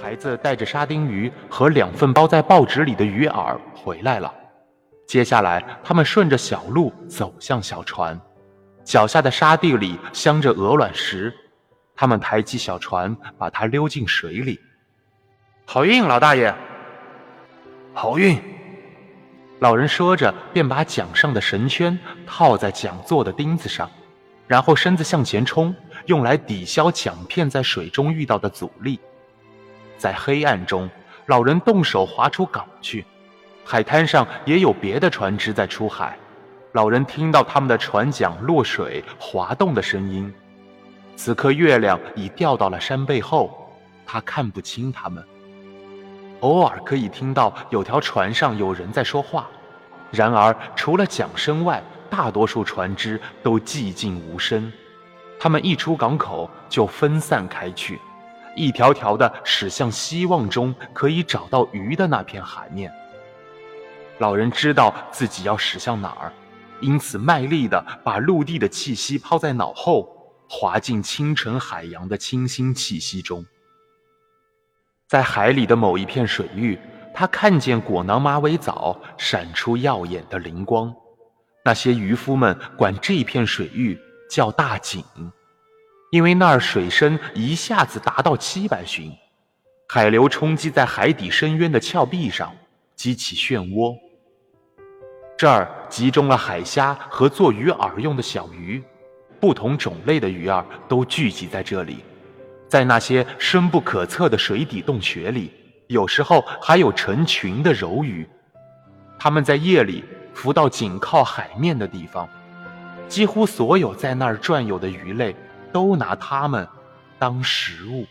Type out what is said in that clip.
孩子带着沙丁鱼和两份包在报纸里的鱼饵回来了。接下来，他们顺着小路走向小船，脚下的沙地里镶着鹅卵石。他们抬起小船，把它溜进水里。好运，老大爷！好运！老人说着，便把桨上的绳圈套在桨座的钉子上，然后身子向前冲，用来抵消桨片在水中遇到的阻力。在黑暗中，老人动手划出港去。海滩上也有别的船只在出海。老人听到他们的船桨落水滑动的声音。此刻月亮已掉到了山背后，他看不清他们。偶尔可以听到有条船上有人在说话，然而除了桨声外，大多数船只都寂静无声。他们一出港口就分散开去。一条条的驶向希望中可以找到鱼的那片海面。老人知道自己要驶向哪儿，因此卖力地把陆地的气息抛在脑后，滑进清晨海洋的清新气息中。在海里的某一片水域，他看见果囊马尾藻闪出耀眼的灵光。那些渔夫们管这片水域叫大井。因为那儿水深一下子达到七百寻，海流冲击在海底深渊的峭壁上，激起漩涡。这儿集中了海虾和做鱼饵用的小鱼，不同种类的鱼儿都聚集在这里。在那些深不可测的水底洞穴里，有时候还有成群的柔鱼，它们在夜里浮到紧靠海面的地方。几乎所有在那儿转悠的鱼类。都拿它们当食物。